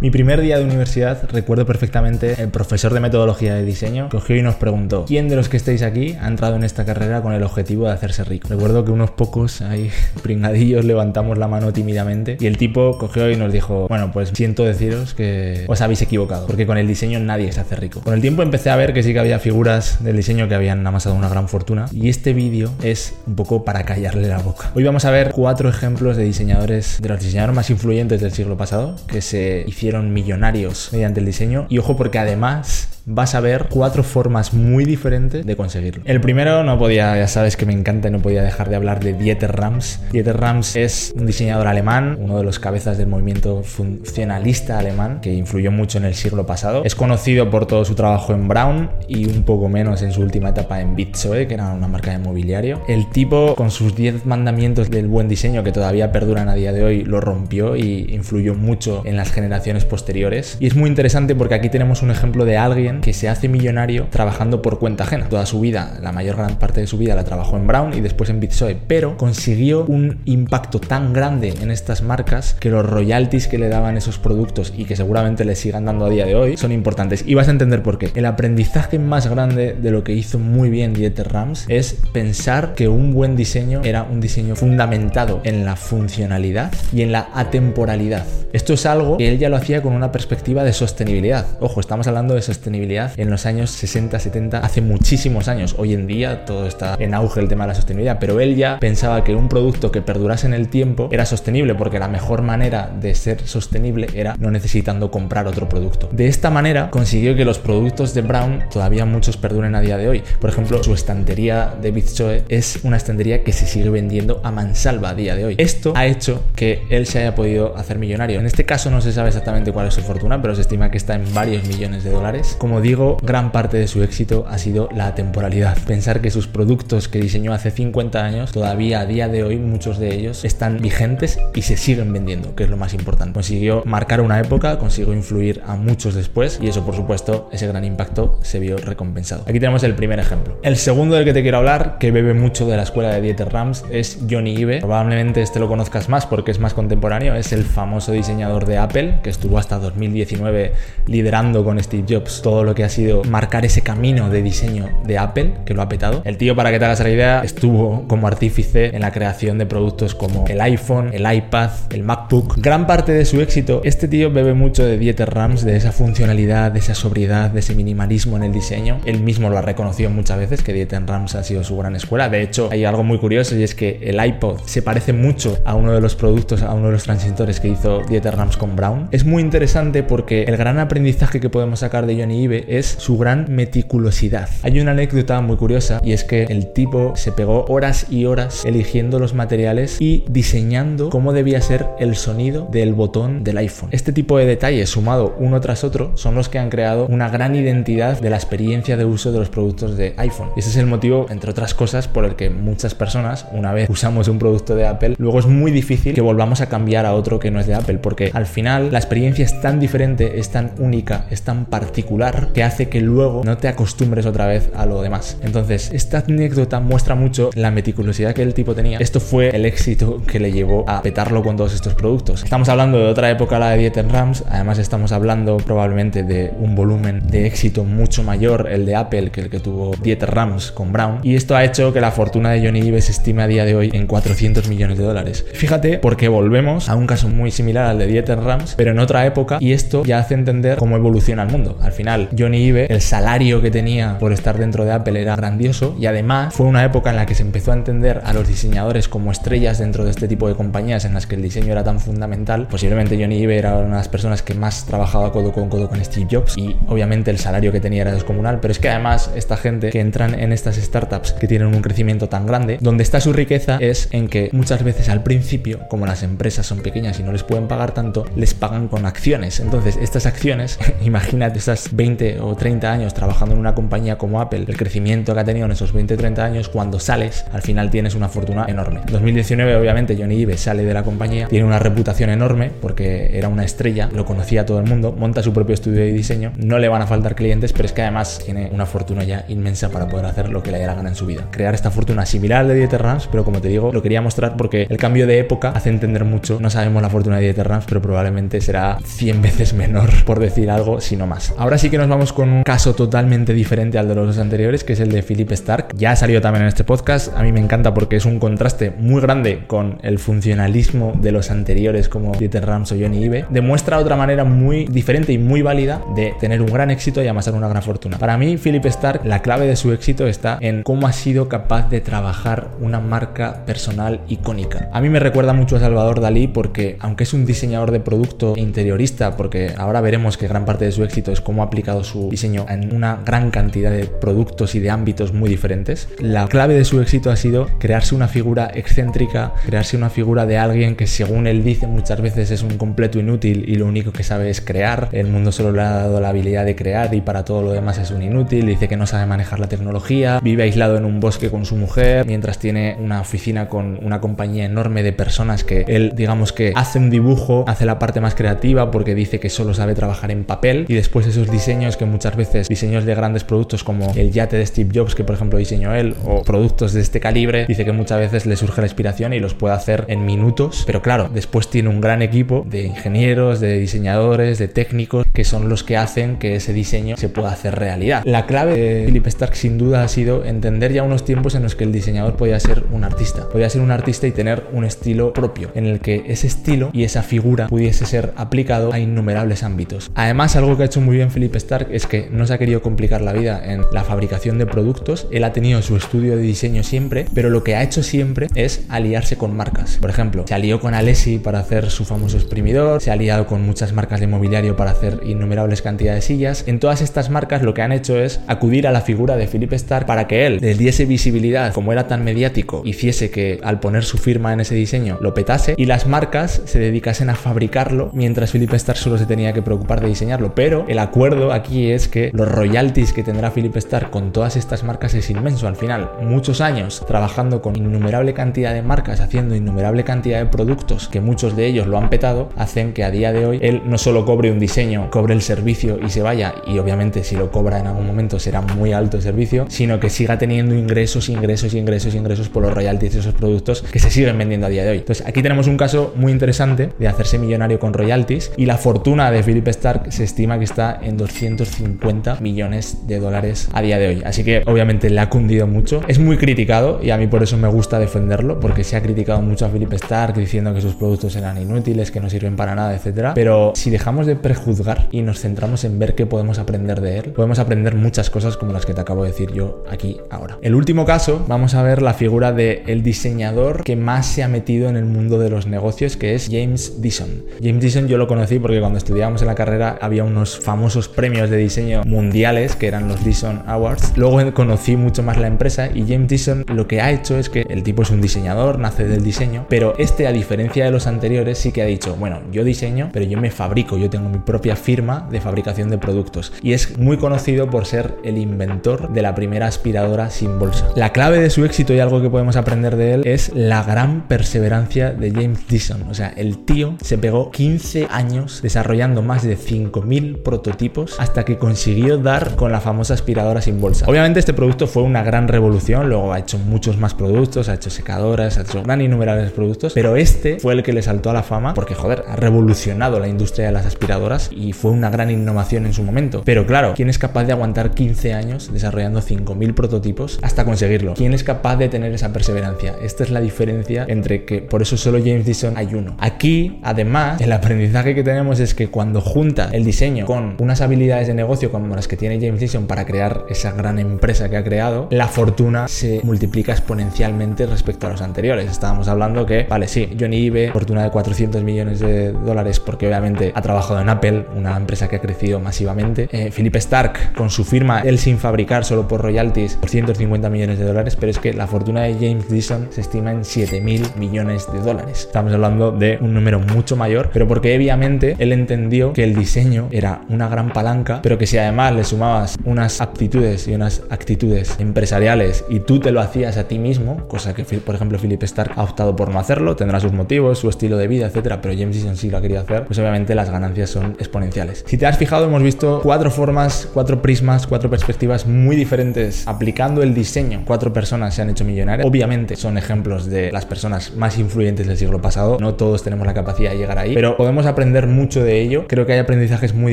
Mi primer día de universidad recuerdo perfectamente el profesor de metodología de diseño cogió y nos preguntó ¿Quién de los que estáis aquí ha entrado en esta carrera con el objetivo de hacerse rico? Recuerdo que unos pocos ahí pringadillos levantamos la mano tímidamente y el tipo cogió y nos dijo bueno pues siento deciros que os habéis equivocado porque con el diseño nadie se hace rico. Con el tiempo empecé a ver que sí que había figuras del diseño que habían amasado una gran fortuna y este vídeo es un poco para callarle la boca. Hoy vamos a ver cuatro ejemplos de diseñadores, de los diseñadores más influyentes del siglo pasado que se hicieron millonarios mediante el diseño. Y ojo porque además vas a ver cuatro formas muy diferentes de conseguirlo. El primero no podía, ya sabes que me encanta, no podía dejar de hablar de Dieter Rams. Dieter Rams es un diseñador alemán, uno de los cabezas del movimiento funcionalista alemán que influyó mucho en el siglo pasado. Es conocido por todo su trabajo en Brown y un poco menos en su última etapa en Bitsoe, que era una marca de mobiliario. El tipo con sus 10 mandamientos del buen diseño que todavía perduran a día de hoy lo rompió y influyó mucho en las generaciones posteriores. Y es muy interesante porque aquí tenemos un ejemplo de alguien que se hace millonario trabajando por cuenta ajena. Toda su vida, la mayor gran parte de su vida la trabajó en Brown y después en Bitsoe, pero consiguió un impacto tan grande en estas marcas que los royalties que le daban esos productos y que seguramente le sigan dando a día de hoy son importantes. Y vas a entender por qué. El aprendizaje más grande de lo que hizo muy bien Dieter Rams es pensar que un buen diseño era un diseño fundamentado en la funcionalidad y en la atemporalidad. Esto es algo que él ya lo hacía con una perspectiva de sostenibilidad. Ojo, estamos hablando de sostenibilidad en los años 60, 70, hace muchísimos años. Hoy en día todo está en auge el tema de la sostenibilidad, pero él ya pensaba que un producto que perdurase en el tiempo era sostenible porque la mejor manera de ser sostenible era no necesitando comprar otro producto. De esta manera consiguió que los productos de Brown todavía muchos perduren a día de hoy. Por ejemplo, su estantería de Bitchoe es una estantería que se sigue vendiendo a mansalva a día de hoy. Esto ha hecho que él se haya podido hacer millonario. En este caso no se sabe exactamente cuál es su fortuna, pero se estima que está en varios millones de dólares. Digo, gran parte de su éxito ha sido la temporalidad. Pensar que sus productos que diseñó hace 50 años, todavía a día de hoy muchos de ellos están vigentes y se siguen vendiendo, que es lo más importante. Consiguió marcar una época, consiguió influir a muchos después y eso por supuesto, ese gran impacto se vio recompensado. Aquí tenemos el primer ejemplo. El segundo del que te quiero hablar, que bebe mucho de la escuela de Dieter Rams, es Johnny Ive. Probablemente este lo conozcas más porque es más contemporáneo, es el famoso diseñador de Apple que estuvo hasta 2019 liderando con Steve Jobs todo lo que ha sido marcar ese camino de diseño de Apple, que lo ha petado. El tío, para que te hagas la idea, estuvo como artífice en la creación de productos como el iPhone, el iPad, el MacBook. Gran parte de su éxito, este tío bebe mucho de Dieter Rams, de esa funcionalidad, de esa sobriedad, de ese minimalismo en el diseño. Él mismo lo ha reconocido muchas veces que Dieter Rams ha sido su gran escuela. De hecho, hay algo muy curioso y es que el iPod se parece mucho a uno de los productos, a uno de los transistores que hizo Dieter Rams con Brown. Es muy interesante porque el gran aprendizaje que podemos sacar de Johnny Es su gran meticulosidad. Hay una anécdota muy curiosa y es que el tipo se pegó horas y horas eligiendo los materiales y diseñando cómo debía ser el sonido del botón del iPhone. Este tipo de detalles sumado uno tras otro son los que han creado una gran identidad de la experiencia de uso de los productos de iPhone. Ese es el motivo, entre otras cosas, por el que muchas personas, una vez usamos un producto de Apple, luego es muy difícil que volvamos a cambiar a otro que no es de Apple, porque al final la experiencia es tan diferente, es tan única, es tan particular que hace que luego no te acostumbres otra vez a lo demás. Entonces, esta anécdota muestra mucho la meticulosidad que el tipo tenía. Esto fue el éxito que le llevó a petarlo con todos estos productos. Estamos hablando de otra época, la de Dieter Rams. Además, estamos hablando probablemente de un volumen de éxito mucho mayor, el de Apple, que el que tuvo Dieter Rams con Brown. Y esto ha hecho que la fortuna de Johnny Ive se estime a día de hoy en 400 millones de dólares. Fíjate, porque volvemos a un caso muy similar al de Dieter Rams, pero en otra época, y esto ya hace entender cómo evoluciona el mundo. Al final, Johnny el salario que tenía por estar dentro de Apple era grandioso y además fue una época en la que se empezó a entender a los diseñadores como estrellas dentro de este tipo de compañías en las que el diseño era tan fundamental. Posiblemente Johnny Ive era una de las personas que más trabajaba codo con codo con Steve Jobs y obviamente el salario que tenía era descomunal, pero es que además esta gente que entran en estas startups que tienen un crecimiento tan grande, donde está su riqueza es en que muchas veces al principio, como las empresas son pequeñas y no les pueden pagar tanto, les pagan con acciones. Entonces, estas acciones, imagínate esas 20 20 o 30 años trabajando en una compañía como Apple, el crecimiento que ha tenido en esos 20 o 30 años, cuando sales, al final tienes una fortuna enorme. En 2019, obviamente, Johnny Ive sale de la compañía, tiene una reputación enorme porque era una estrella, lo conocía todo el mundo, monta su propio estudio de diseño, no le van a faltar clientes, pero es que además tiene una fortuna ya inmensa para poder hacer lo que le dé la gana en su vida. Crear esta fortuna similar al de Dieter Rams, pero como te digo, lo quería mostrar porque el cambio de época hace entender mucho. No sabemos la fortuna de Dieter Rams, pero probablemente será 100 veces menor, por decir algo, si no más. Ahora sí que nos vamos con un caso totalmente diferente al de los anteriores, que es el de Philip Stark. Ya ha salido también en este podcast. A mí me encanta porque es un contraste muy grande con el funcionalismo de los anteriores como Dieter Rams o Johnny Ive. Demuestra otra manera muy diferente y muy válida de tener un gran éxito y amasar una gran fortuna. Para mí, Philip Stark, la clave de su éxito está en cómo ha sido capaz de trabajar una marca personal icónica. A mí me recuerda mucho a Salvador Dalí porque, aunque es un diseñador de producto interiorista, porque ahora veremos que gran parte de su éxito es cómo ha su diseño en una gran cantidad de productos y de ámbitos muy diferentes, la clave de su éxito ha sido crearse una figura excéntrica, crearse una figura de alguien que según él dice muchas veces es un completo inútil y lo único que sabe es crear. El mundo solo le ha dado la habilidad de crear y para todo lo demás es un inútil. Dice que no sabe manejar la tecnología, vive aislado en un bosque con su mujer, mientras tiene una oficina con una compañía enorme de personas que él, digamos que hace un dibujo, hace la parte más creativa porque dice que solo sabe trabajar en papel y después esos diseños que muchas veces, diseños de grandes productos como el yate de Steve Jobs que por ejemplo diseñó él o productos de este calibre, dice que muchas veces le surge la inspiración y los puede hacer en minutos, pero claro, después tiene un gran equipo de ingenieros, de diseñadores, de técnicos que son los que hacen que ese diseño se pueda hacer realidad. La clave de Philip Stark sin duda ha sido entender ya unos tiempos en los que el diseñador podía ser un artista, podía ser un artista y tener un estilo propio, en el que ese estilo y esa figura pudiese ser aplicado a innumerables ámbitos. Además, algo que ha hecho muy bien Philip Stark es que no se ha querido complicar la vida en la fabricación de productos, él ha tenido su estudio de diseño siempre, pero lo que ha hecho siempre es aliarse con marcas. Por ejemplo, se alió con Alessi para hacer su famoso exprimidor, se ha aliado con muchas marcas de mobiliario para hacer innumerables cantidades de sillas. En todas estas marcas lo que han hecho es acudir a la figura de Philip Stark para que él les diese visibilidad, como era tan mediático, hiciese que al poner su firma en ese diseño lo petase y las marcas se dedicasen a fabricarlo mientras Philip Stark solo se tenía que preocupar de diseñarlo. Pero el acuerdo aquí es que los royalties que tendrá Philip Stark con todas estas marcas es inmenso. Al final, muchos años trabajando con innumerable cantidad de marcas, haciendo innumerable cantidad de productos que muchos de ellos lo han petado, hacen que a día de hoy él no solo cobre un diseño, cobre el servicio y se vaya, y obviamente si lo cobra en algún momento será muy alto el servicio, sino que siga teniendo ingresos, ingresos, ingresos, ingresos por los royalties de esos productos que se siguen vendiendo a día de hoy. Entonces aquí tenemos un caso muy interesante de hacerse millonario con royalties y la fortuna de Philip Stark se estima que está en 250 millones de dólares a día de hoy. Así que obviamente le ha cundido mucho. Es muy criticado y a mí por eso me gusta defenderlo porque se ha criticado mucho a Philip Stark diciendo que sus productos eran inútiles, que no sirven para nada, etcétera. Pero si dejamos de prejuzgar y nos centramos en ver qué podemos aprender de él, podemos aprender muchas cosas como las que te acabo de decir yo aquí ahora. El último caso, vamos a ver la figura del el diseñador que más se ha metido en el mundo de los negocios, que es James Dixon. James Dixon yo lo conocí porque cuando estudiábamos en la carrera había unos famosos premios de diseño mundiales que eran los Dixon Awards. Luego conocí mucho más la empresa y James Dixon lo que ha hecho es que el tipo es un diseñador, nace del diseño, pero este a diferencia de los anteriores sí que ha dicho, bueno, yo diseño, pero yo me fabrico, yo tengo mi propia firma de fabricación de productos y es muy conocido por ser el inventor de la primera aspiradora sin bolsa. La clave de su éxito y algo que podemos aprender de él es la gran perseverancia de James Dixon. O sea, el tío se pegó 15 años desarrollando más de 5.000 prototipos hasta que consiguió dar con la famosa aspiradora sin bolsa. Obviamente este producto fue una gran revolución, luego ha hecho muchos más productos, ha hecho secadoras, ha hecho gran innumerables productos, pero este fue el que le saltó a la fama porque, joder, ha revolucionado la industria de las aspiradoras y fue una gran innovación en su momento. Pero claro, ¿quién es capaz de aguantar 15 años desarrollando 5.000 prototipos hasta conseguirlo? ¿Quién es capaz de tener esa perseverancia? Esta es la diferencia entre que por eso solo James Dixon hay uno. Aquí, además, el aprendizaje que tenemos es que cuando junta el diseño con unas habilidades de negocio como las que tiene James Dixon para crear esa gran empresa que ha creado, la fortuna se multiplica exponencialmente respecto a los anteriores. Estábamos hablando que, vale, sí, Johnny Ive, fortuna de 400 millones de dólares porque obviamente ha trabajado en Apple, una empresa que ha crecido masivamente. Eh, Philip Stark, con su firma, él sin fabricar, solo por royalties, por 150 millones de dólares, pero es que la fortuna de James Dyson se estima en 7 mil millones de dólares. Estamos hablando de un número mucho mayor, pero porque obviamente él entendió que el diseño era una gran palanca, pero que si además le sumabas unas aptitudes y unas actitudes empresariales y tú te lo hacías a ti mismo, cosa que por ejemplo Philip Stark ha optado por no hacerlo, tendrá sus motivos, su estilo de vida, etcétera, pero James Dyson sí lo ha querido hacer, pues obviamente las ganancias son exponenciales. Si te has fijado, hemos visto cuatro formas, cuatro prismas, cuatro perspectivas muy diferentes aplicando el diseño. Cuatro personas se han hecho millonarias. Obviamente son ejemplos de las personas más influyentes del siglo pasado. No todos tenemos la capacidad de llegar ahí, pero podemos aprender mucho de ello. Creo que hay aprendizajes muy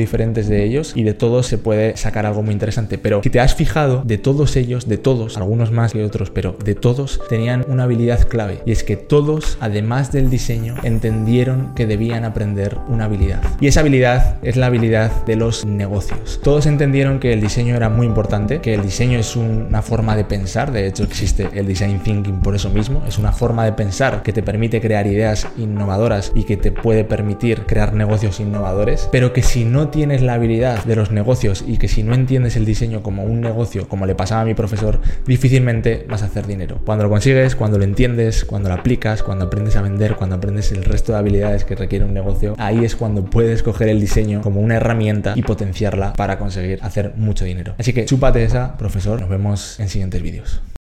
diferentes de ellos y de todos se puede sacar algo muy interesante. Pero si te has fijado, de todos ellos, de todos, algunos más que otros, pero de todos tenían una habilidad clave y es que todos, además del diseño, entendieron que debían aprender una habilidad. Y esa habilidad es la habilidad de los negocios. Todos entendieron que el diseño era muy importante, que el diseño es una forma de pensar, de hecho existe el design thinking por eso mismo, es una forma de pensar que te permite crear ideas innovadoras y que te puede permitir crear negocios innovadores, pero que si no tienes la habilidad de los negocios y que si no entiendes el diseño como un negocio, como le pasaba a mi profesor, difícilmente vas a hacer dinero. Cuando lo consigues, cuando lo entiendes, cuando lo aplicas, cuando aprendes a vender, cuando aprendes el resto de habilidades que requiere un negocio, ahí es cuando puedes coger el diseño como una herramienta y potenciarla para conseguir hacer mucho dinero. Así que chúpate esa, profesor. Nos vemos en siguientes vídeos.